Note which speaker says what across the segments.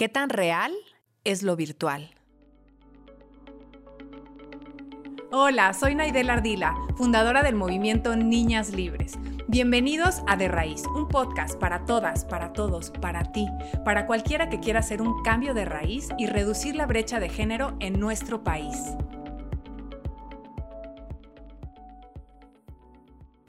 Speaker 1: ¿Qué tan real es lo virtual?
Speaker 2: Hola, soy Naidel Ardila, fundadora del movimiento Niñas Libres. Bienvenidos a De Raíz, un podcast para todas, para todos, para ti, para cualquiera que quiera hacer un cambio de raíz y reducir la brecha de género en nuestro país.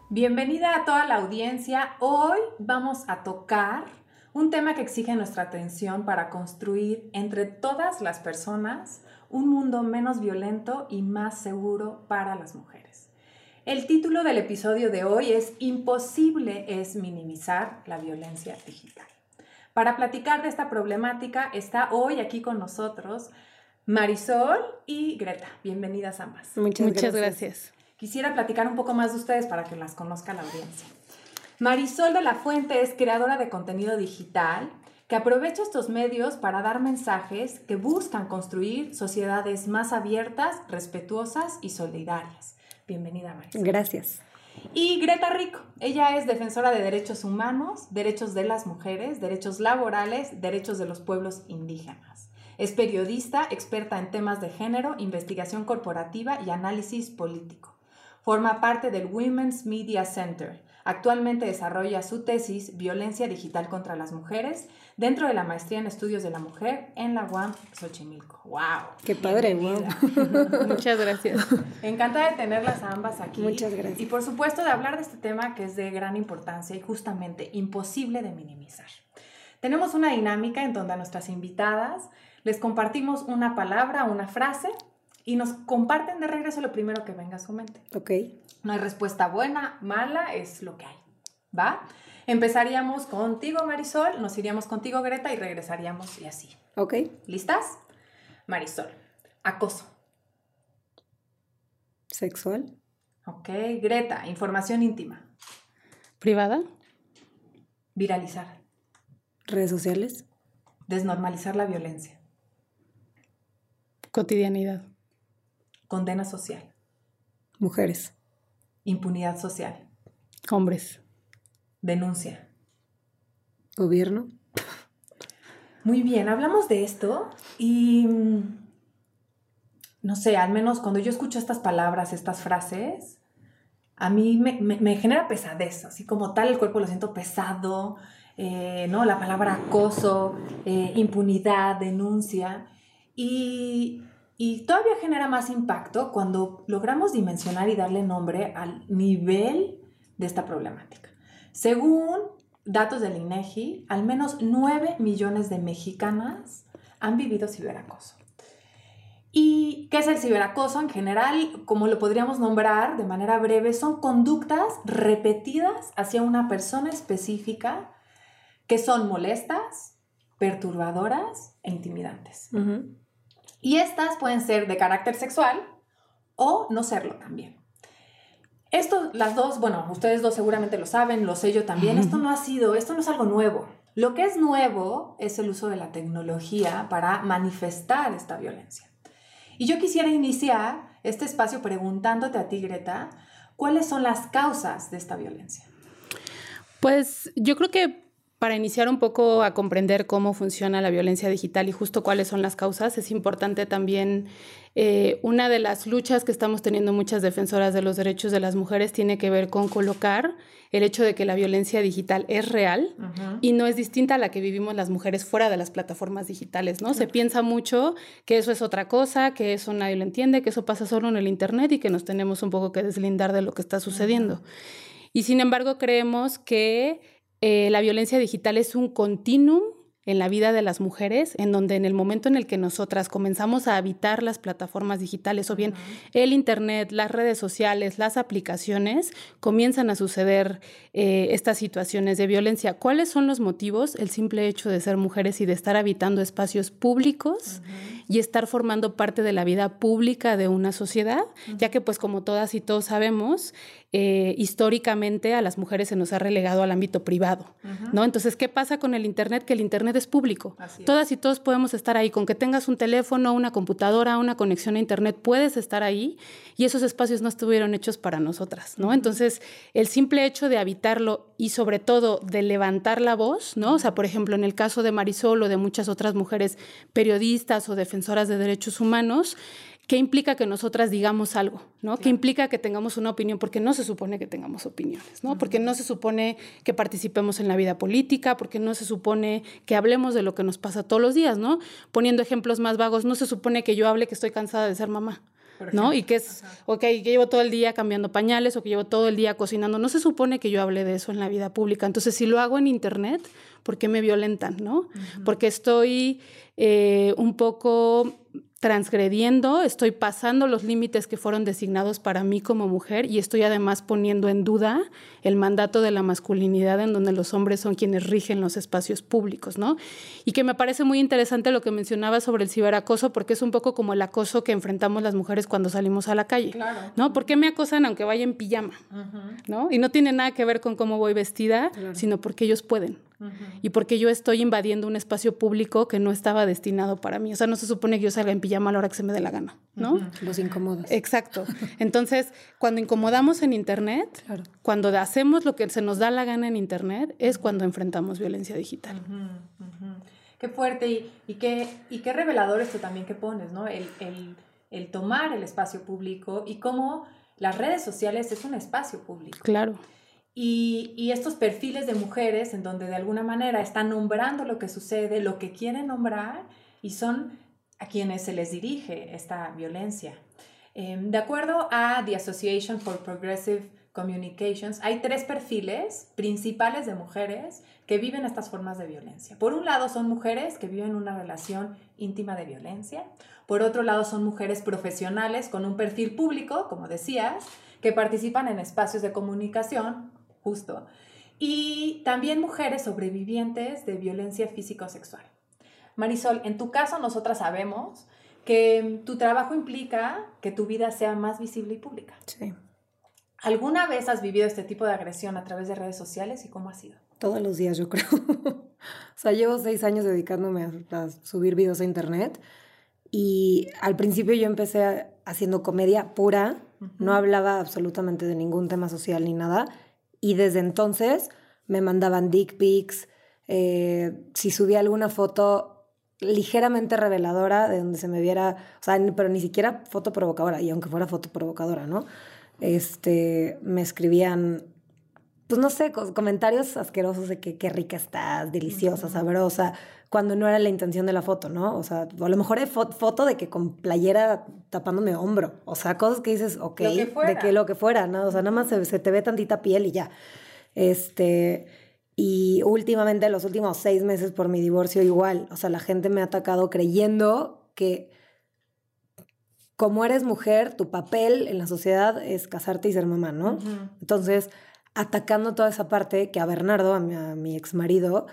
Speaker 2: Bienvenida a toda la audiencia. Hoy vamos a tocar un tema que exige nuestra atención para construir entre todas las personas un mundo menos violento y más seguro para las mujeres. El título del episodio de hoy es Imposible es minimizar la violencia digital. Para platicar de esta problemática está hoy aquí con nosotros Marisol y Greta. Bienvenidas ambas.
Speaker 3: Muchas, gracias.
Speaker 2: Quisiera platicar un poco más de ustedes para que las conozca la audiencia. Marisol de la Fuente es creadora de contenido digital que aprovecha estos medios para dar mensajes que buscan construir sociedades más abiertas, respetuosas y solidarias. Bienvenida, Marisol.
Speaker 3: Gracias.
Speaker 2: Y Greta Rico, ella es defensora de derechos humanos, derechos de las mujeres, derechos laborales, derechos de los pueblos indígenas. Es periodista, experta en temas de género, investigación corporativa y análisis político. Forma parte del Women's Media Center, Actualmente desarrolla su tesis Violencia Digital contra las Mujeres dentro de la maestría en estudios de la mujer en la UAM Xochimilco. ¡Wow!
Speaker 3: ¡Qué padre! Wow. Muchas gracias.
Speaker 2: Encantada de tenerlas ambas aquí.
Speaker 3: Muchas gracias.
Speaker 2: Y por supuesto de hablar de este tema que es de gran importancia y justamente imposible de minimizar. Tenemos una dinámica en donde a nuestras invitadas les compartimos una palabra, una frase y nos comparten de regreso lo primero que venga a su mente.
Speaker 3: Ok.
Speaker 2: No hay respuesta buena, mala, es lo que hay. ¿Va? Empezaríamos contigo, Marisol, nos iríamos contigo, Greta, y regresaríamos y así.
Speaker 3: Ok.
Speaker 2: ¿Listas? Marisol, acoso.
Speaker 3: Sexual.
Speaker 2: Ok, Greta, información íntima.
Speaker 3: Privada.
Speaker 2: Viralizar.
Speaker 3: Redes sociales.
Speaker 2: Desnormalizar la violencia.
Speaker 3: Cotidianidad.
Speaker 2: Condena social.
Speaker 3: Mujeres.
Speaker 2: Impunidad social.
Speaker 3: Hombres.
Speaker 2: Denuncia.
Speaker 3: Gobierno.
Speaker 2: Muy bien, hablamos de esto y mm, no sé, al menos cuando yo escucho estas palabras, estas frases, a mí me, genera pesadez, así como tal el cuerpo lo siento pesado, eh, ¿no? La palabra acoso, eh, impunidad, denuncia. Y y todavía genera más impacto cuando logramos dimensionar y darle nombre al nivel de esta problemática. Según datos del INEGI, al menos 9 millones de mexicanas han vivido ciberacoso. ¿Y qué es el ciberacoso? En general, como lo podríamos nombrar de manera breve, son conductas repetidas hacia una persona específica que son molestas, perturbadoras e intimidantes. Y estas pueden ser de carácter sexual o no serlo también. Esto, las dos, bueno, ustedes dos seguramente lo saben, lo sé yo también, esto no ha sido, esto no es algo nuevo. Lo que es nuevo es el uso de la tecnología para manifestar esta violencia. Y yo quisiera iniciar este espacio preguntándote a ti, Greta, ¿cuáles son las causas de esta violencia?
Speaker 3: Pues yo creo que para iniciar un poco a comprender cómo funciona la violencia digital y justo cuáles son las causas, es importante también, eh, una de las luchas que estamos teniendo muchas defensoras de los derechos de las mujeres tiene que ver con colocar el hecho de que la violencia digital es real y no es distinta a la que vivimos las mujeres fuera de las plataformas digitales, ¿no? Se piensa mucho que eso es otra cosa, que eso nadie lo entiende, que eso pasa solo en el Internet y que nos tenemos un poco que deslindar de lo que está sucediendo. Y sin embargo, creemos que eh, la violencia digital es un continuum en la vida de las mujeres, en donde en el momento en el que nosotras comenzamos a habitar las plataformas digitales o bien el Internet, las redes sociales, las aplicaciones, comienzan a suceder eh, estas situaciones de violencia. ¿Cuáles son los motivos? El simple hecho de ser mujeres y de estar habitando espacios públicos y estar formando parte de la vida pública de una sociedad, ya que pues como todas y todos sabemos, eh, históricamente a las mujeres se nos ha relegado al ámbito privado, ¿no? Entonces, ¿qué pasa con el Internet? Que el Internet es público. Todas y todos podemos estar ahí. Con que tengas un teléfono, una computadora, una conexión a Internet, puedes estar ahí y esos espacios no estuvieron hechos para nosotras, ¿no? Entonces, el simple hecho de habitarlo y sobre todo de levantar la voz, ¿no? O sea, por ejemplo, en el caso de Marisol o de muchas otras mujeres periodistas o defensoras de derechos humanos, ¿qué implica que nosotras digamos algo? ¿no? ¿Qué implica que tengamos una opinión? Porque no se supone que tengamos opiniones, ¿no? Porque no se supone que participemos en la vida política, porque no se supone que hablemos de lo que nos pasa todos los días, ¿no? Poniendo ejemplos más vagos, no se supone que yo hable que estoy cansada de ser mamá. ¿No? Y que es, ok, que llevo todo el día cambiando pañales o que llevo todo el día cocinando. No se supone que yo hable de eso en la vida pública. Entonces, si lo hago en Internet, ¿por qué me violentan, no? Porque estoy eh, un poco transgrediendo, estoy pasando los límites que fueron designados para mí como mujer y estoy además poniendo en duda el mandato de la masculinidad en donde los hombres son quienes rigen los espacios públicos, ¿no? Y que me parece muy interesante lo que mencionaba sobre el ciberacoso porque es un poco como el acoso que enfrentamos las mujeres cuando salimos a la calle, ¿no? ¿Por qué me acosan aunque vaya en pijama? ¿No? Y no tiene nada que ver con cómo voy vestida, sino porque ellos pueden y porque yo estoy invadiendo un espacio público que no estaba destinado para mí. O sea, no se supone que yo salga en pijama a la hora que se me dé la gana, ¿no?
Speaker 4: Los incomodos.
Speaker 3: Exacto. Entonces, cuando incomodamos en Internet, cuando hacemos lo que se nos da la gana en Internet, es cuando enfrentamos violencia digital.
Speaker 2: Qué fuerte y, qué, y qué revelador esto también que pones, ¿no? El, el tomar el espacio público y cómo las redes sociales es un espacio público.
Speaker 3: Claro.
Speaker 2: Y, estos perfiles de mujeres en donde de alguna manera están nombrando lo que sucede, lo que quieren nombrar, y son a quienes se les dirige esta violencia. Em, de acuerdo a The Association for Progressive Communications, hay tres perfiles principales de mujeres que viven estas formas de violencia. Por un lado son mujeres que viven una relación íntima de violencia. Por otro lado son mujeres profesionales con un perfil público, como decías, que participan en espacios de comunicación justo. Y también mujeres sobrevivientes de violencia físico-sexual. Marisol, en tu caso nosotras sabemos que tu trabajo implica que tu vida sea más visible y pública.
Speaker 4: Sí.
Speaker 2: ¿Alguna vez has vivido este tipo de agresión a través de redes sociales y cómo ha sido?
Speaker 4: Todos los días, yo creo. o sea, llevo seis años dedicándome a, subir videos a internet y al principio yo empecé haciendo comedia pura, no hablaba absolutamente de ningún tema social ni nada y desde entonces me mandaban dick pics, eh, si subía alguna foto ligeramente reveladora de donde se me viera, o sea, pero ni siquiera foto provocadora, y aunque fuera foto provocadora, ¿no? Este, me escribían, pues no sé, comentarios asquerosos de que qué rica estás, deliciosa, sabrosa, cuando no era la intención de la foto, ¿no? O sea, a lo mejor es foto de que con playera tapándome hombro, o sea, cosas que dices, ok, de que lo que fuera, ¿no? O sea, nada más se, te ve tantita piel y ya. Este, y últimamente, los últimos seis meses por mi divorcio, igual, o sea, la gente me ha atacado creyendo que como eres mujer, tu papel en la sociedad es casarte y ser mamá, ¿no? Entonces, atacando toda esa parte que a Bernardo, a mi, a mi ex marido,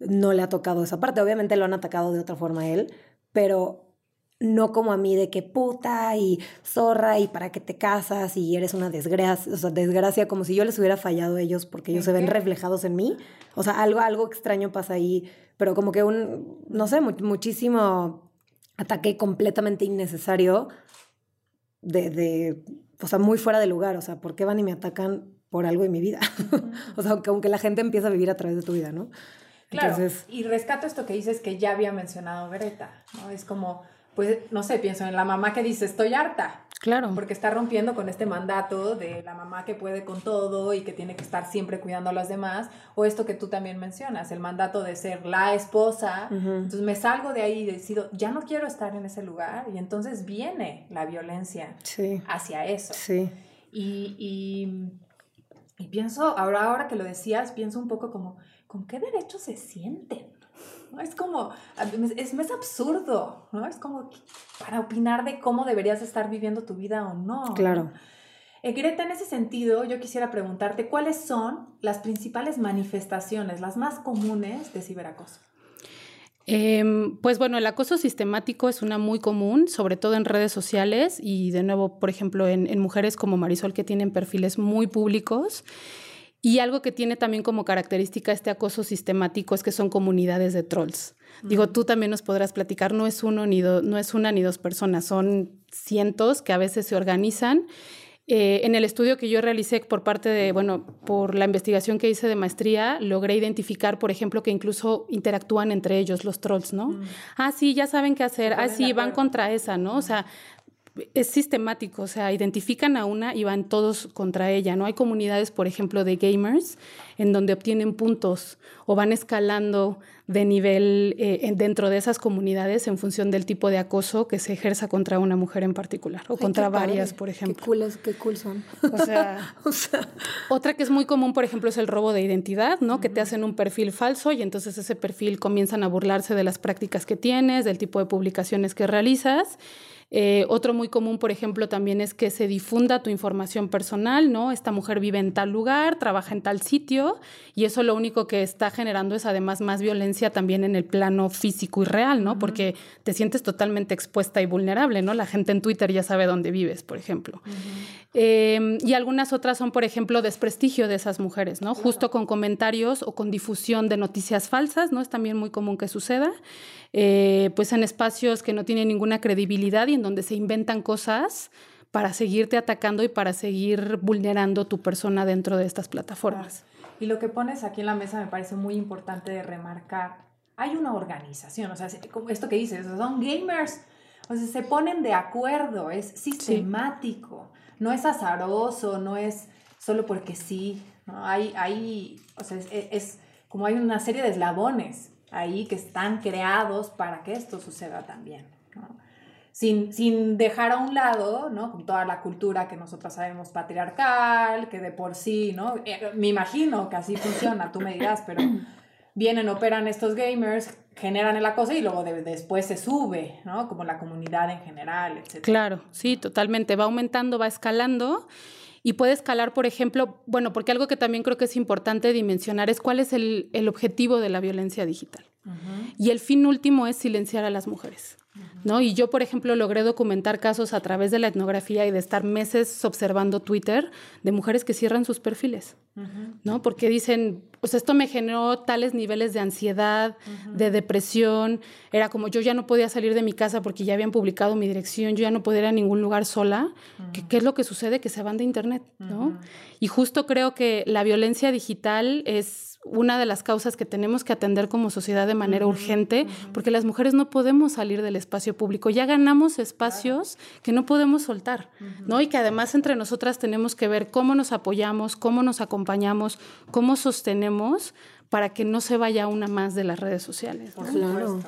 Speaker 4: no le ha tocado esa parte. Obviamente lo han atacado de otra forma a él, pero no como a mí de que puta y zorra y para qué te casas y eres una desgracia, o sea, desgracia como si yo les hubiera fallado a ellos porque ellos se ven reflejados en mí. O sea, algo, algo extraño pasa ahí, pero como que un, no sé, muchísimo ataque completamente innecesario de, de, o sea, muy fuera de lugar. O sea, ¿por qué van y me atacan por algo en mi vida? o sea, aunque, aunque la gente empieza a vivir a través de tu vida, ¿no?
Speaker 2: Claro, y rescato esto que dices que ya había mencionado Greta, ¿no? Es como, pues, no sé, pienso en la mamá que dice, estoy harta.
Speaker 3: Claro.
Speaker 2: Porque está rompiendo con este mandato de la mamá que puede con todo y que tiene que estar siempre cuidando a las demás. O esto que tú también mencionas, el mandato de ser la esposa. Entonces me salgo de ahí y decido, ya no quiero estar en ese lugar. Y entonces viene la violencia hacia eso.
Speaker 4: Sí.
Speaker 2: Y, y, y pienso, ahora, ahora que lo decías, pienso un poco como ¿con qué derecho se sienten? ¿No? Es como, es, es absurdo, ¿no? Es como para opinar de cómo deberías estar viviendo tu vida o no.
Speaker 4: Claro.
Speaker 2: Eh, Greta, en ese sentido, yo quisiera preguntarte cuáles son las principales manifestaciones, las más comunes de ciberacoso.
Speaker 3: Em, pues bueno, el acoso sistemático es una muy común, sobre todo en redes sociales y de nuevo, por ejemplo, en, mujeres como Marisol que tienen perfiles muy públicos. Y algo que tiene también como característica este acoso sistemático es que son comunidades de trolls. Digo, tú también nos podrás platicar, no es uno ni no es una ni dos personas, son cientos que a veces se organizan eh, en el estudio que yo realicé por parte de, bueno, por la investigación que hice de maestría, logré identificar, por ejemplo, que incluso interactúan entre ellos los trolls, ¿no? Mm. Ah, sí, ya saben qué hacer. Ah, sí, van contra esa, ¿no? O sea, es sistemático, o sea, identifican a una y van todos contra ella, ¿no? Hay comunidades, por ejemplo, de gamers en donde obtienen puntos o van escalando de nivel eh, dentro de esas comunidades en función del tipo de acoso que se ejerza contra una mujer en particular o contra varias, por ejemplo.
Speaker 4: Qué cool, qué cool son.
Speaker 3: O sea, otra que es muy común, por ejemplo, es el robo de identidad, ¿no? Que te hacen un perfil falso y entonces ese perfil comienzan a burlarse de las prácticas que tienes, del tipo de publicaciones que realizas eh, otro muy común, por ejemplo, también es que se difunda tu información personal, ¿no? Esta mujer vive en tal lugar, trabaja en tal sitio, y eso lo único que está generando es además más violencia también en el plano físico y real, ¿no? Porque te sientes totalmente expuesta y vulnerable, ¿no? La gente en Twitter ya sabe dónde vives, por ejemplo. Em, y algunas otras son, por ejemplo, desprestigio de esas mujeres, ¿no? Justo con comentarios o con difusión de noticias falsas, ¿no? Es también muy común que suceda. Eh, pues en espacios que no tienen ninguna credibilidad y en donde se inventan cosas para seguirte atacando y para seguir vulnerando tu persona dentro de estas plataformas.
Speaker 2: Y lo que pones aquí en la mesa me parece muy importante de remarcar. Hay una organización, o sea, esto que dices, son gamers, o sea, se ponen de acuerdo, es sistemático, no es azaroso, no es solo porque sí, ¿no? Hay, hay o sea, es, es como hay una serie de eslabones ahí que están creados para que esto suceda también. Sin, sin, dejar a un lado, ¿no? Con toda la cultura que nosotros sabemos patriarcal, que de por sí, ¿no? Eh, me imagino que así funciona, tú me dirás, pero vienen, operan estos gamers, generan el acoso y luego después se sube, ¿no? Como la comunidad en general, etc.
Speaker 3: Claro, sí, totalmente. Va aumentando, va escalando y puede escalar, por ejemplo, bueno, porque algo que también creo que es importante dimensionar es cuál es el, objetivo de la violencia digital. Y el fin último es silenciar a las mujeres. ¿No? Y yo, por ejemplo, logré documentar casos a través de la etnografía y de estar meses observando Twitter de mujeres que cierran sus perfiles, ¿no? Porque dicen, pues esto me generó tales niveles de ansiedad, de depresión, era como yo ya no podía salir de mi casa porque ya habían publicado mi dirección, yo ya no podía ir a ningún lugar sola, ¿Qué, es lo que sucede? Que se van de internet, ¿no? Y justo creo que la violencia digital es una de las causas que tenemos que atender como sociedad de manera urgente, porque las mujeres no podemos salir del espacio público, ya ganamos espacios que no podemos soltar, ¿no? Y que además entre nosotras tenemos que ver cómo nos apoyamos, cómo nos acompañamos, cómo sostenemos para que no se vaya una más de las redes sociales.
Speaker 4: claro.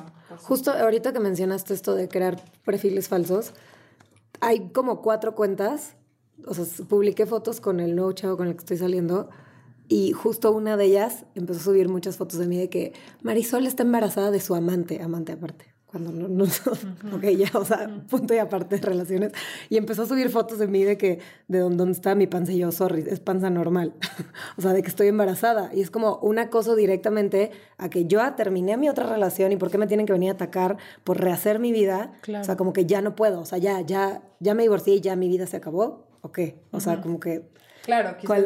Speaker 4: Justo ahorita que mencionaste esto de crear perfiles falsos, hay como cuatro cuentas, o sea, publiqué fotos con el nuevo chavo con el que estoy saliendo, y justo una de ellas empezó a subir muchas fotos de mí de que Marisol está embarazada de su amante, amante aparte. Cuando no, no ok, ya, o sea, punto y aparte de relaciones. Y empezó a subir fotos de mí de que, de dónde está mi panza y yo, sorry, es panza normal. o sea, de que estoy embarazada. Y es como un acoso directamente a que yo terminé mi otra relación y por qué me tienen que venir a atacar por rehacer mi vida. O sea, como que ya no puedo. O sea, ya, ya, ya me divorcié y ya mi vida se acabó. ¿O qué? O sea, como que...
Speaker 2: Claro, quizás,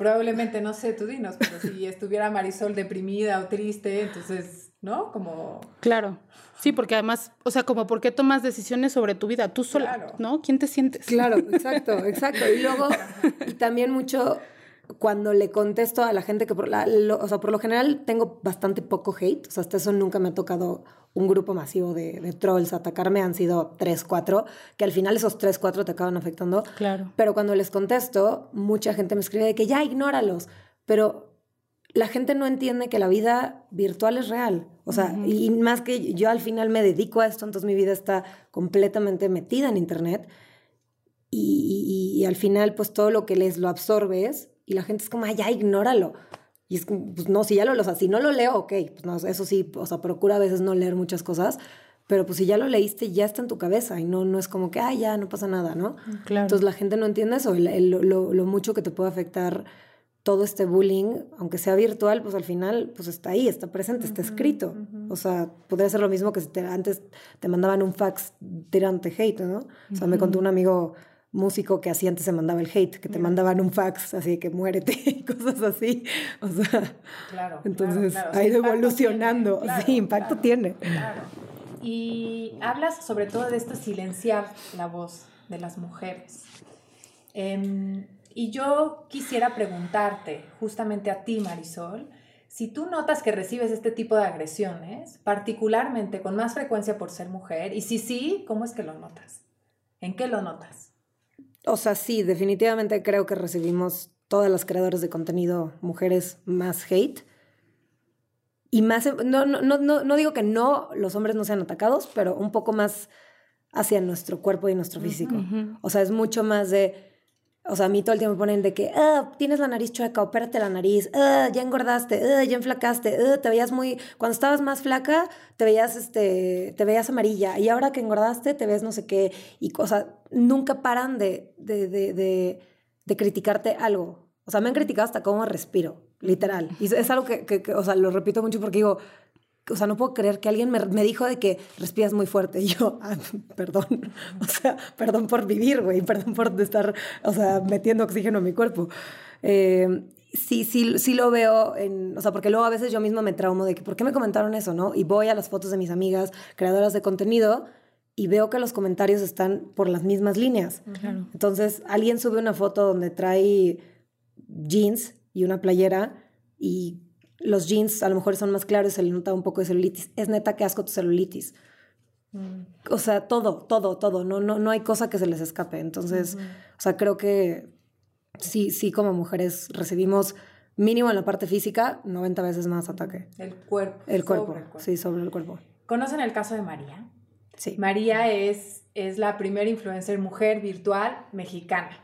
Speaker 2: probablemente, no sé, tú dinos, pero si estuviera Marisol deprimida o triste, entonces, ¿no? Como...
Speaker 3: Claro. Sí, porque además, o sea, como por qué tomas decisiones sobre tu vida, tú sola, ¿no? ¿Quién te sientes?
Speaker 4: Claro, exacto, exacto. Y luego, y también mucho cuando le contesto a la gente que, por, la, o sea, por lo general tengo bastante poco hate, o sea, hasta eso nunca me ha tocado un grupo masivo de, de, trolls atacarme, han sido tres, cuatro, que al final esos tres, cuatro te acaban afectando.
Speaker 3: Claro.
Speaker 4: Pero cuando les contesto, mucha gente me escribe de que ya ignóralos, pero la gente no entiende que la vida virtual es real. O sea, y más que yo al final me dedico a esto, entonces mi vida está completamente metida en Internet. Y, y, y al final, pues todo lo que les lo absorbes y la gente es como, ay, ya, ignóralo. Y es como, pues no, si ya lo, o sea, si no lo leo, ok, pues no, eso sí, o sea, procura a veces no leer muchas cosas, pero pues si ya lo leíste, ya está en tu cabeza y no, no es como que, ay, ya, no pasa nada, ¿no?
Speaker 3: Claro.
Speaker 4: Entonces la gente no entiende eso, lo, lo, mucho que te puede afectar todo este bullying, aunque sea virtual, pues al final pues está ahí, está presente, está escrito. O sea, podría ser lo mismo que si antes te mandaban un fax tirante hate, ¿no? O sea, me contó un amigo músico que así antes se mandaba el hate, que te mandaban un fax, así que muérete y cosas así. O sea, claro, entonces ha ido evolucionando. sí, impacto tiene. Claro.
Speaker 2: Y hablas sobre todo de esto, silenciar la voz de las mujeres. Em, y yo quisiera preguntarte, justamente a ti, Marisol, si tú notas que recibes este tipo de agresiones, particularmente con más frecuencia por ser mujer, y si sí, ¿cómo es que lo notas? ¿En qué lo notas?
Speaker 4: O sea, sí, definitivamente creo que recibimos todas las creadoras de contenido mujeres más hate. Y más, no, no, no, no digo que no, los hombres no sean atacados, pero un poco más hacia nuestro cuerpo y nuestro físico. O sea, es mucho más de o sea, a mí todo el tiempo ponen de que, ah, tienes la nariz chueca, opérate la nariz, ah, ya engordaste, ah, ya enflacaste, te veías muy, cuando estabas más flaca, te veías, este, te veías amarilla, y ahora que engordaste, te ves no sé qué, y cosas, nunca paran de, de, de, de, criticarte algo. O sea, me han criticado hasta cómo respiro, literal. Y es algo que, que, o sea, lo repito mucho porque digo, o sea, no puedo creer que alguien me, me dijo de que respiras muy fuerte. Y yo, ah, perdón, o sea, perdón por vivir, güey, perdón por estar, o sea, metiendo oxígeno en mi cuerpo. Eh, sí, sí, sí lo veo, en, o sea, porque luego a veces yo misma me traumo de que, ¿por qué me comentaron eso, no? Y voy a las fotos de mis amigas creadoras de contenido y veo que los comentarios están por las mismas líneas. Entonces, alguien sube una foto donde trae jeans y una playera y los jeans a lo mejor son más claros, se le nota un poco de celulitis. Es neta que asco tu celulitis. Mm. O sea, todo, todo, todo. No, no, no hay cosa que se les escape. Entonces, o sea, creo que sí, sí, como mujeres recibimos mínimo en la parte física 90 veces más ataque.
Speaker 2: El cuerpo.
Speaker 4: El cuerpo, sí, sobre el cuerpo.
Speaker 2: ¿Conocen el caso de María?
Speaker 4: Sí.
Speaker 2: María es, es la primera influencer mujer virtual mexicana.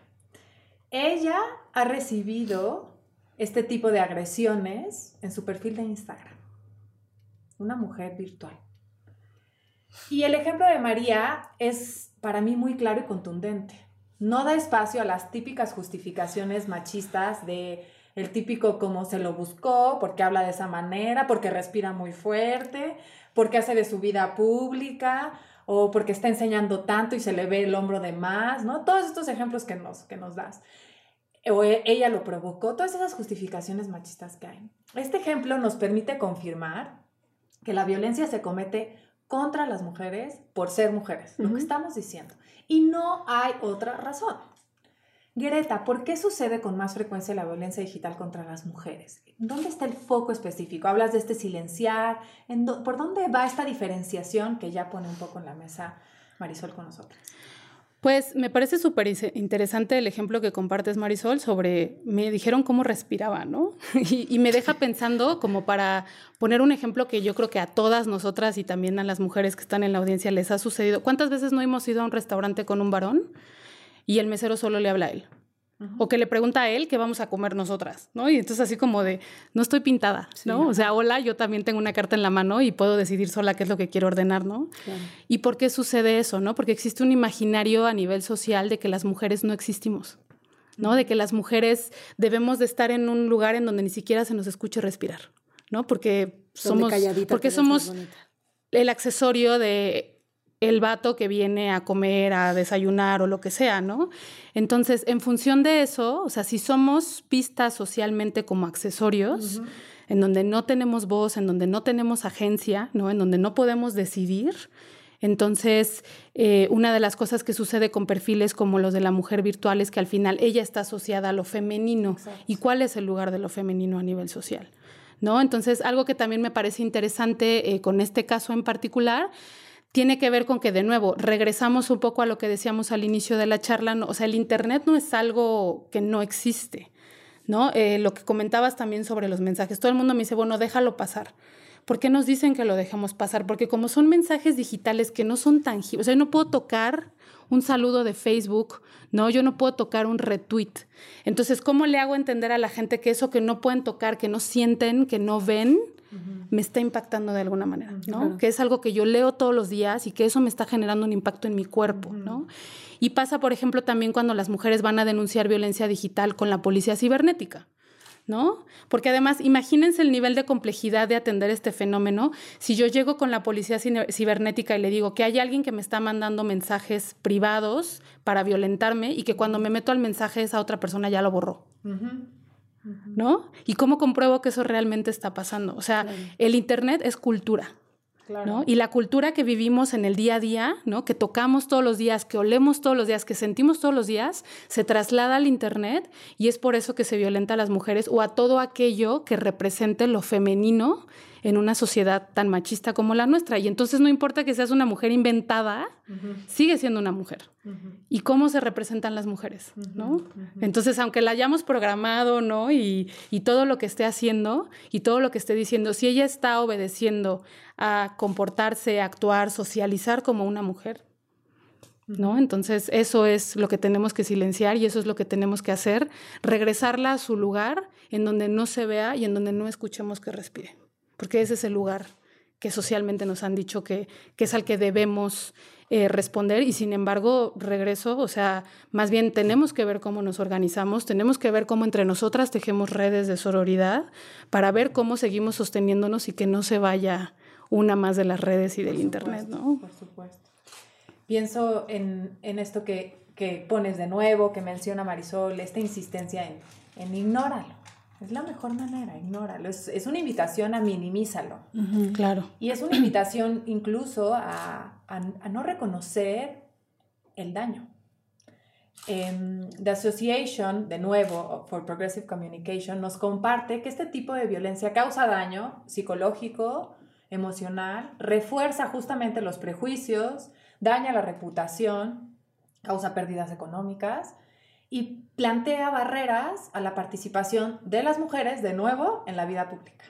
Speaker 2: Ella ha recibido este tipo de agresiones en su perfil de Instagram. Una mujer virtual. Y el ejemplo de María es para mí muy claro y contundente. No da espacio a las típicas justificaciones machistas de el típico como se lo buscó, porque habla de esa manera, porque respira muy fuerte, porque hace de su vida pública o porque está enseñando tanto y se le ve el hombro de más, ¿no? Todos estos ejemplos que nos, que nos das o e, ella lo provocó, todas esas justificaciones machistas que hay. Este ejemplo nos permite confirmar que la violencia se comete contra las mujeres por ser mujeres, lo que estamos diciendo. Y no hay otra razón. Greta, ¿por qué sucede con más frecuencia la violencia digital contra las mujeres? ¿Dónde está el foco específico? Hablas de este silenciar. ¿Por dónde va esta diferenciación que ya pone un poco en la mesa Marisol con nosotros?
Speaker 3: Pues me parece súper interesante el ejemplo que compartes, Marisol, sobre, me dijeron cómo respiraba, ¿no? Y, me deja pensando como para poner un ejemplo que yo creo que a todas nosotras y también a las mujeres que están en la audiencia les ha sucedido. ¿Cuántas veces no hemos ido a un restaurante con un varón y el mesero solo le habla a él? O que le pregunta a él qué vamos a comer nosotras, ¿no? Y entonces así como de, no estoy pintada, ¿no? O sea, hola, yo también tengo una carta en la mano y puedo decidir sola qué es lo que quiero ordenar, ¿no? ¿Y por qué sucede eso, no? Porque existe un imaginario a nivel social de que las mujeres no existimos, ¿no? De que las mujeres debemos de estar en un lugar en donde ni siquiera se nos escuche respirar, ¿no? Porque somos, porque somos el accesorio de el vato que viene a comer, a desayunar o lo que sea, ¿no? Entonces, en función de eso, o sea, si somos pistas socialmente como accesorios, en donde no tenemos voz, en donde no tenemos agencia, ¿no? En donde no podemos decidir, entonces, eh, una de las cosas que sucede con perfiles como los de la mujer virtual es que al final ella está asociada a lo femenino. ¿Y cuál es el lugar de lo femenino a nivel social? ¿No? Entonces, algo que también me parece interesante eh, con este caso en particular tiene que ver con que, de nuevo, regresamos un poco a lo que decíamos al inicio de la charla, o sea, el Internet no es algo que no existe, ¿no? Eh, lo que comentabas también sobre los mensajes, todo el mundo me dice, bueno, déjalo pasar. ¿Por qué nos dicen que lo dejemos pasar? Porque como son mensajes digitales que no son tangibles, o sea, yo no puedo tocar un saludo de Facebook, ¿no? Yo no puedo tocar un retweet. Entonces, ¿cómo le hago entender a la gente que eso que no pueden tocar, que no sienten, que no ven, me está impactando de alguna manera, ¿no? Que es algo que yo leo todos los días y que eso me está generando un impacto en mi cuerpo, ¿no? Y pasa, por ejemplo, también cuando las mujeres van a denunciar violencia digital con la policía cibernética. ¿no? Porque además, imagínense el nivel de complejidad de atender este fenómeno. Si yo llego con la policía cibernética y le digo que hay alguien que me está mandando mensajes privados para violentarme y que cuando me meto al mensaje esa otra persona ya lo borró. ¿No? ¿Y cómo compruebo que eso realmente está pasando? O sea, el Internet es cultura. Y la cultura que vivimos en el día a día, ¿no? que tocamos todos los días, que olemos todos los días, que sentimos todos los días, se traslada al Internet y es por eso que se violenta a las mujeres o a todo aquello que represente lo femenino en una sociedad tan machista como la nuestra. Y entonces no importa que seas una mujer inventada, sigue siendo una mujer. ¿Y cómo se representan las mujeres? ¿no? Entonces, aunque la hayamos programado, ¿no? Y, y, todo lo que esté haciendo y todo lo que esté diciendo, si ella está obedeciendo a comportarse, actuar, socializar como una mujer, ¿no? Entonces, eso es lo que tenemos que silenciar y eso es lo que tenemos que hacer, regresarla a su lugar en donde no se vea y en donde no escuchemos que respire porque ese es el lugar que socialmente nos han dicho que, es al que debemos eh, responder y sin embargo regreso, o sea, más bien tenemos que ver cómo nos organizamos, tenemos que ver cómo entre nosotras tejemos redes de sororidad para ver cómo seguimos sosteniéndonos y que no se vaya una más de las redes y del Internet, ¿no?
Speaker 2: Por supuesto. Pienso en, esto que, pones de nuevo, que menciona Marisol, esta insistencia en, en ignóralo es la mejor manera, ignóralo. Es, una invitación a minimízalo.
Speaker 3: claro.
Speaker 2: Y es una invitación incluso a, no reconocer el daño. Um, The Association, de nuevo, for Progressive Communication, nos comparte que este tipo de violencia causa daño psicológico, emocional, refuerza justamente los prejuicios, daña la reputación, causa pérdidas económicas y plantea barreras a la participación de las mujeres, de nuevo, en la vida pública.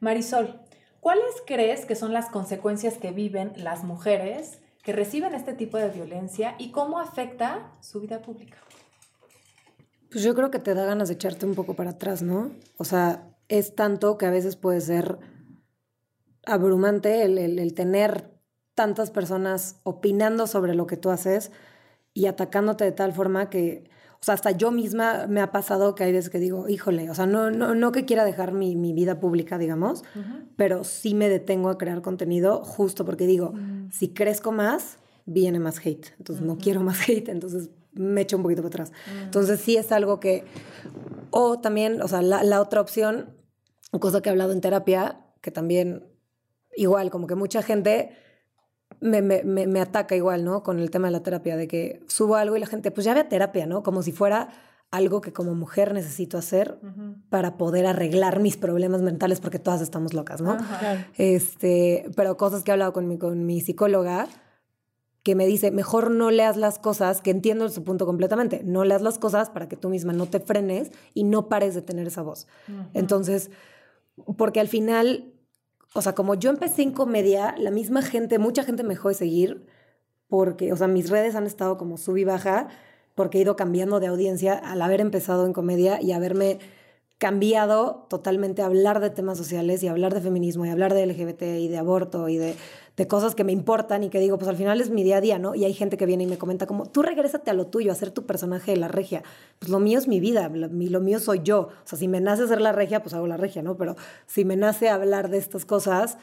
Speaker 2: Marisol, ¿cuáles crees que son las consecuencias que viven las mujeres que reciben este tipo de violencia y cómo afecta su vida pública?
Speaker 4: Pues yo creo que te da ganas de echarte un poco para atrás, ¿no? O sea, es tanto que a veces puede ser abrumante el, el tener tantas personas opinando sobre lo que tú haces y atacándote de tal forma que, o sea, hasta yo misma me ha pasado que hay veces que digo, híjole, o sea, no, no, no que quiera dejar mi, mi vida pública, digamos, pero sí me detengo a crear contenido justo porque digo, mm. si crezco más, viene más hate. Entonces no quiero más hate, entonces me echo un poquito para atrás. Mm. Entonces sí es algo que, o también, o sea, la, la otra opción, cosa que he hablado en terapia, que también igual, como que mucha gente me, me, me, ataca igual, ¿no? Con el tema de la terapia, de que subo algo y la gente, pues ya ve a terapia, ¿no? Como si fuera algo que como mujer necesito hacer para poder arreglar mis problemas mentales, porque todas estamos locas, ¿no? este, pero cosas que he hablado con mi, con mi psicóloga, que me dice, mejor no leas las cosas, que entiendo su punto completamente, no leas las cosas para que tú misma no te frenes y no pares de tener esa voz. Entonces, porque al final o sea, como yo empecé en comedia, la misma gente, mucha gente me dejó de seguir porque, o sea, mis redes han estado como sub y baja porque he ido cambiando de audiencia al haber empezado en comedia y haberme cambiado totalmente a hablar de temas sociales y hablar de feminismo y hablar de LGBT y de aborto y de de cosas que me importan y que digo, pues al final es mi día a día, ¿no? Y hay gente que viene y me comenta como, tú regrésate a lo tuyo, a ser tu personaje de la regia. Pues lo mío es mi vida, lo, lo mío soy yo. O sea, si me nace ser la regia, pues hago la regia, ¿no? Pero si me nace hablar de estas cosas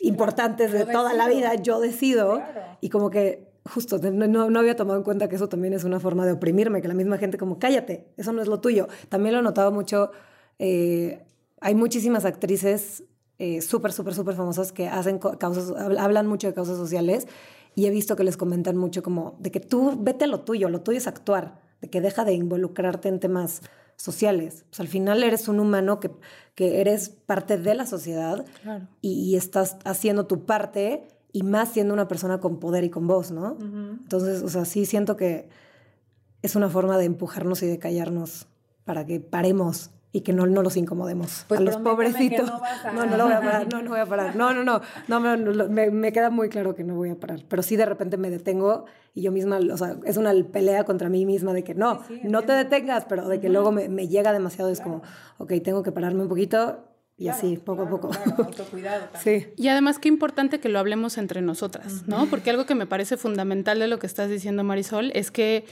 Speaker 4: importantes de toda la vida, yo decido. Y como que justo, no, no, había tomado en cuenta que eso también es una forma de oprimirme, que la misma gente como, cállate, eso no es lo tuyo. También lo he notado mucho, eh, hay muchísimas actrices eh, súper, súper, súper famosas que hacen causas, hablan mucho de causas sociales y he visto que les comentan mucho como de que tú vete a lo tuyo, lo tuyo es actuar, de que deja de involucrarte en temas sociales. Pues al final eres un humano que, que eres parte de la sociedad y, estás haciendo tu parte y más siendo una persona con poder y con voz, ¿no? Entonces, o sea, sí siento que es una forma de empujarnos y de callarnos para que paremos y que no, no los incomodemos
Speaker 2: pues
Speaker 4: a los pobrecitos.
Speaker 2: No,
Speaker 4: no, no, voy a parar, no, no voy a parar. No, no, no, no, me, me, queda muy claro que no voy a parar. Pero sí de repente me detengo y yo misma, o sea, es una pelea contra mí misma de que no, no te detengas, pero de que luego me, me, llega demasiado, es como, ok, tengo que pararme un poquito. Y así, poco a poco.
Speaker 2: autocuidado
Speaker 3: Sí. Y además, qué importante que lo hablemos entre nosotras, ¿no? Porque algo que me parece fundamental de lo que estás diciendo, Marisol, es que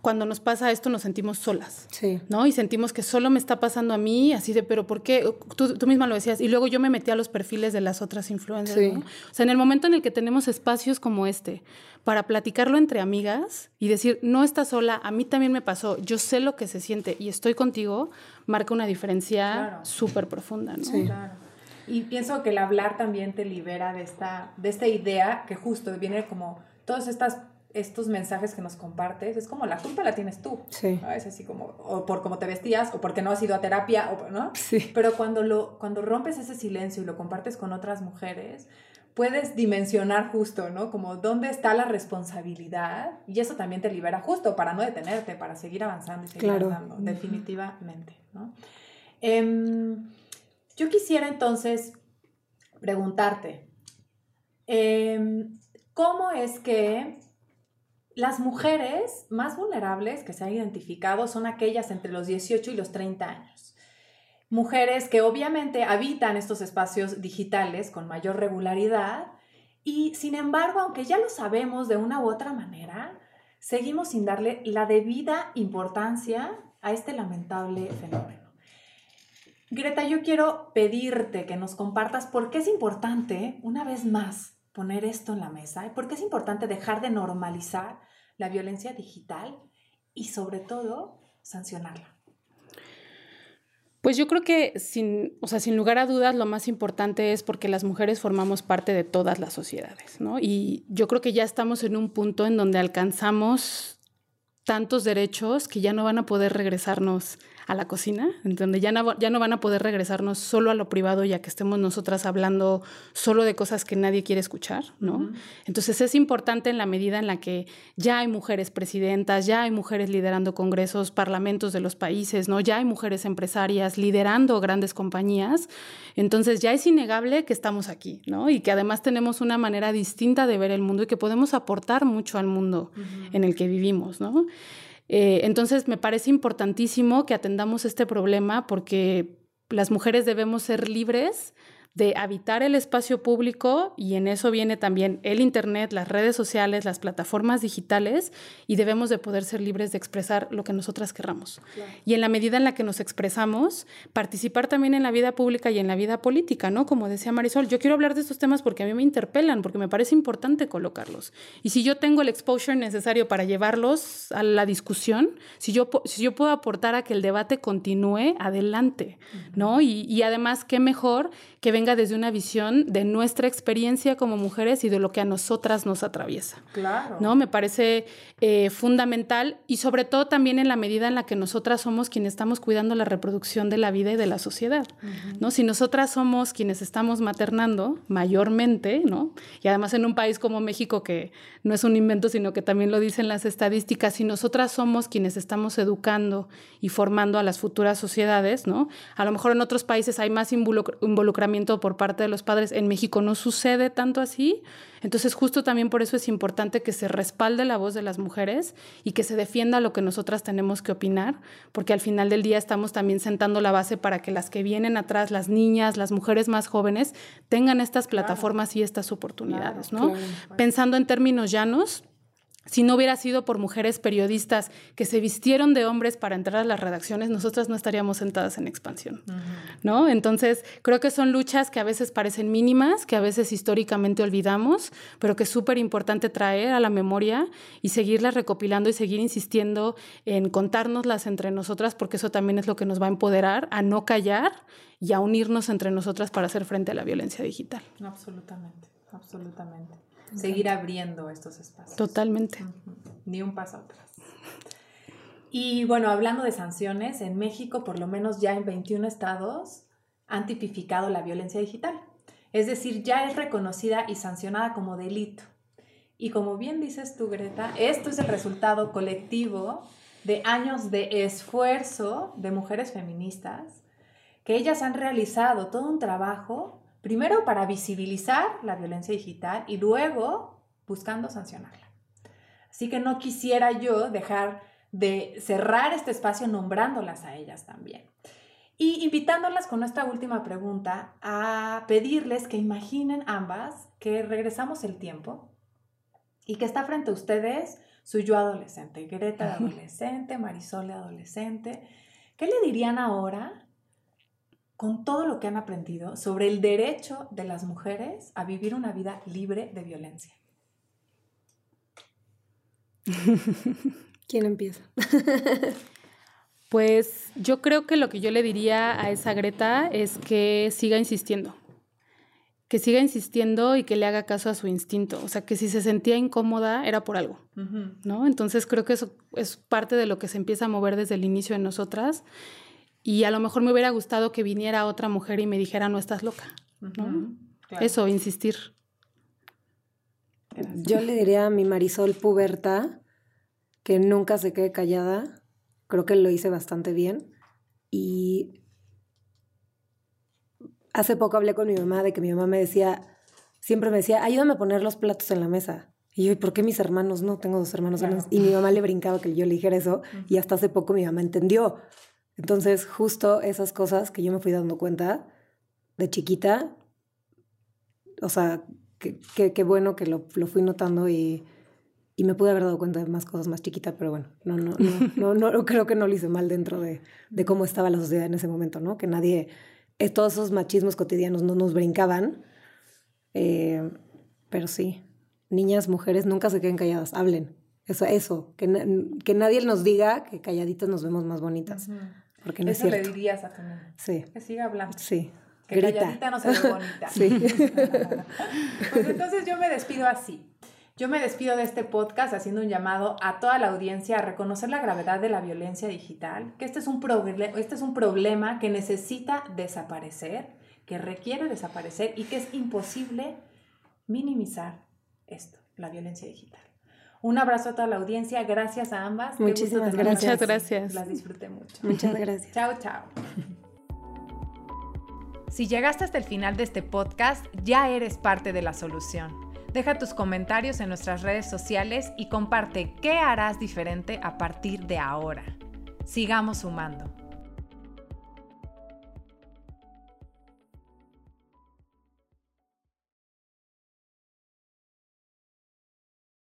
Speaker 3: cuando nos pasa esto nos sentimos solas,
Speaker 4: Sí.
Speaker 3: ¿no? Y sentimos que solo me está pasando a mí, así de, pero ¿por qué? Tú, tú misma lo decías. Y luego yo me metí a los perfiles de las otras influencers,
Speaker 4: Sí.
Speaker 3: ¿no? O sea, en el momento en el que tenemos espacios como este para platicarlo entre amigas y decir, no estás sola, a mí también me pasó, yo sé lo que se siente y estoy contigo, marca una diferencia
Speaker 2: Claro.
Speaker 3: súper profunda, ¿no?
Speaker 4: Sí.
Speaker 2: Claro. Y pienso que el hablar también te libera de esta, de esta idea que justo viene como todos estas, estos mensajes que nos compartes, es como la culpa la tienes tú.
Speaker 4: Sí.
Speaker 2: ¿no? Es así como, o por cómo te vestías, o porque no has ido a terapia, o, ¿no?
Speaker 4: Sí.
Speaker 2: Pero cuando, lo, cuando rompes ese silencio y lo compartes con otras mujeres, puedes dimensionar justo, ¿no? Como dónde está la responsabilidad y eso también te libera justo para no detenerte, para seguir avanzando y seguir
Speaker 4: Claro.
Speaker 2: andando, definitivamente, ¿no? Em, yo quisiera entonces preguntarte, em, ¿cómo es que las mujeres más vulnerables que se han identificado son aquellas entre los 18 y los 30 años? Mujeres que obviamente habitan estos espacios digitales con mayor regularidad y sin embargo, aunque ya lo sabemos de una u otra manera, seguimos sin darle la debida importancia a este lamentable fenómeno. Greta, yo quiero pedirte que nos compartas por qué es importante, una vez más, poner esto en la mesa y por qué es importante dejar de normalizar la violencia digital y sobre todo sancionarla.
Speaker 3: Pues yo creo que sin, o sea, sin lugar a dudas lo más importante es porque las mujeres formamos parte de todas las sociedades, ¿no? Y yo creo que ya estamos en un punto en donde alcanzamos tantos derechos que ya no van a poder regresarnos a la cocina, en donde ya no, ya no van a poder regresarnos solo a lo privado, ya que estemos nosotras hablando solo de cosas que nadie quiere escuchar, ¿no? Entonces es importante en la medida en la que ya hay mujeres presidentas, ya hay mujeres liderando congresos, parlamentos de los países, ¿no? Ya hay mujeres empresarias liderando grandes compañías. Entonces ya es innegable que estamos aquí, ¿no? Y que además tenemos una manera distinta de ver el mundo y que podemos aportar mucho al mundo en el que vivimos, ¿no? Eh, entonces me parece importantísimo que atendamos este problema porque las mujeres debemos ser libres de habitar el espacio público y en eso viene también el Internet, las redes sociales, las plataformas digitales y debemos de poder ser libres de expresar lo que nosotras querramos. Y en la medida en la que nos expresamos, participar también en la vida pública y en la vida política, ¿no? Como decía Marisol, yo quiero hablar de estos temas porque a mí me interpelan, porque me parece importante colocarlos. Y si yo tengo el exposure necesario para llevarlos a la discusión, si yo, si yo puedo aportar a que el debate continúe, adelante, ¿no? Y, y además, qué mejor que venga desde una visión de nuestra experiencia como mujeres y de lo que a nosotras nos atraviesa.
Speaker 2: Claro.
Speaker 3: ¿no? Me parece eh, fundamental y sobre todo también en la medida en la que nosotras somos quienes estamos cuidando la reproducción de la vida y de la sociedad, ¿no? Si nosotras somos quienes estamos maternando mayormente, ¿no? Y además en un país como México que no es un invento, sino que también lo dicen las estadísticas, si nosotras somos quienes estamos educando y formando a las futuras sociedades, ¿no? A lo mejor en otros países hay más involucr- por parte de los padres, en México no sucede tanto así, entonces justo también por eso es importante que se respalde la voz de las mujeres y que se defienda lo que nosotras tenemos que opinar, porque al final del día estamos también sentando la base para que las que vienen atrás, las niñas, las mujeres más jóvenes, tengan estas plataformas y estas oportunidades, ¿no?
Speaker 4: claro.
Speaker 3: Pensando en términos llanos, si no hubiera sido por mujeres periodistas que se vistieron de hombres para entrar a las redacciones, nosotras no estaríamos sentadas en expansión, ¿no? Entonces, creo que son luchas que a veces parecen mínimas, que a veces históricamente olvidamos, pero que es súper importante traer a la memoria y seguirlas recopilando y seguir insistiendo en contárnoslas entre nosotras, porque eso también es lo que nos va a empoderar a no callar y a unirnos entre nosotras para hacer frente a la violencia digital.
Speaker 2: Absolutamente, absolutamente. Seguir abriendo estos espacios.
Speaker 3: Totalmente.
Speaker 2: Ni un paso atrás. Y bueno, hablando de sanciones, en México por lo menos ya en 21 estados han tipificado la violencia digital. Es decir, ya es reconocida y sancionada como delito. Y como bien dices tú, Greta, esto es el resultado colectivo de años de esfuerzo de mujeres feministas, que ellas han realizado todo un trabajo, primero para visibilizar la violencia digital y luego buscando sancionarla. Así que no quisiera yo dejar de cerrar este espacio nombrándolas a ellas también. Y invitándolas con esta última pregunta a pedirles que imaginen ambas que regresamos el tiempo y que está frente a ustedes su yo adolescente, Greta de adolescente, Marisol de adolescente. ¿Qué le dirían ahora con todo lo que han aprendido sobre el derecho de las mujeres a vivir una vida libre de violencia?
Speaker 4: ¿Quién empieza?
Speaker 3: pues yo creo que lo que yo le diría a esa Greta es que siga insistiendo, que siga insistiendo y que le haga caso a su instinto. O sea, que si se sentía incómoda era por algo, ¿no? Entonces creo que eso es parte de lo que se empieza a mover desde el inicio de nosotras. Y a lo mejor me hubiera gustado que viniera otra mujer y me dijera, no estás loca, ¿no? Eso, insistir.
Speaker 4: Yo le diría a mi Marisol Puberta que nunca se quede callada. Creo que lo hice bastante bien. Y hace poco hablé con mi mamá de que mi mamá me decía, siempre me decía, ayúdame a poner los platos en la mesa. Y yo, ¿por qué mis hermanos no? Tengo dos hermanos. Y mi mamá le brincaba que yo le dijera eso. Y hasta hace poco mi mamá entendió. Entonces, justo esas cosas que yo me fui dando cuenta de chiquita, o sea, qué bueno que lo, lo, fui notando y, y, me pude haber dado cuenta de más cosas más chiquita, pero bueno, no, no, no, no, no creo que no lo hice mal dentro de, de, cómo estaba la sociedad en ese momento, ¿no? Que nadie, todos esos machismos cotidianos no nos brincaban, eh, pero sí, niñas, mujeres, nunca se queden calladas, hablen. Eso, eso que, que nadie nos diga que calladitas nos vemos más bonitas. Porque no
Speaker 2: Eso
Speaker 4: es
Speaker 2: le dirías a tu mamá.
Speaker 4: Sí.
Speaker 2: Que siga hablando.
Speaker 4: Sí.
Speaker 2: Que calladita no se ve bonita.
Speaker 4: Sí.
Speaker 2: pues entonces yo me despido así. Yo me despido de este podcast haciendo un llamado a toda la audiencia a reconocer la gravedad de la violencia digital, que este es un, este es un problema que necesita desaparecer, que requiere desaparecer y que es imposible minimizar esto, la violencia digital. Un abrazo a toda la audiencia, gracias a ambas.
Speaker 4: Muchísimas gracias.
Speaker 3: Muchas gracias.
Speaker 2: Las disfruté mucho.
Speaker 4: Muchas gracias.
Speaker 2: chao, chao.
Speaker 1: Si llegaste hasta el final de este podcast, ya eres parte de la solución. Deja tus comentarios en nuestras redes sociales y comparte qué harás diferente a partir de ahora. Sigamos sumando.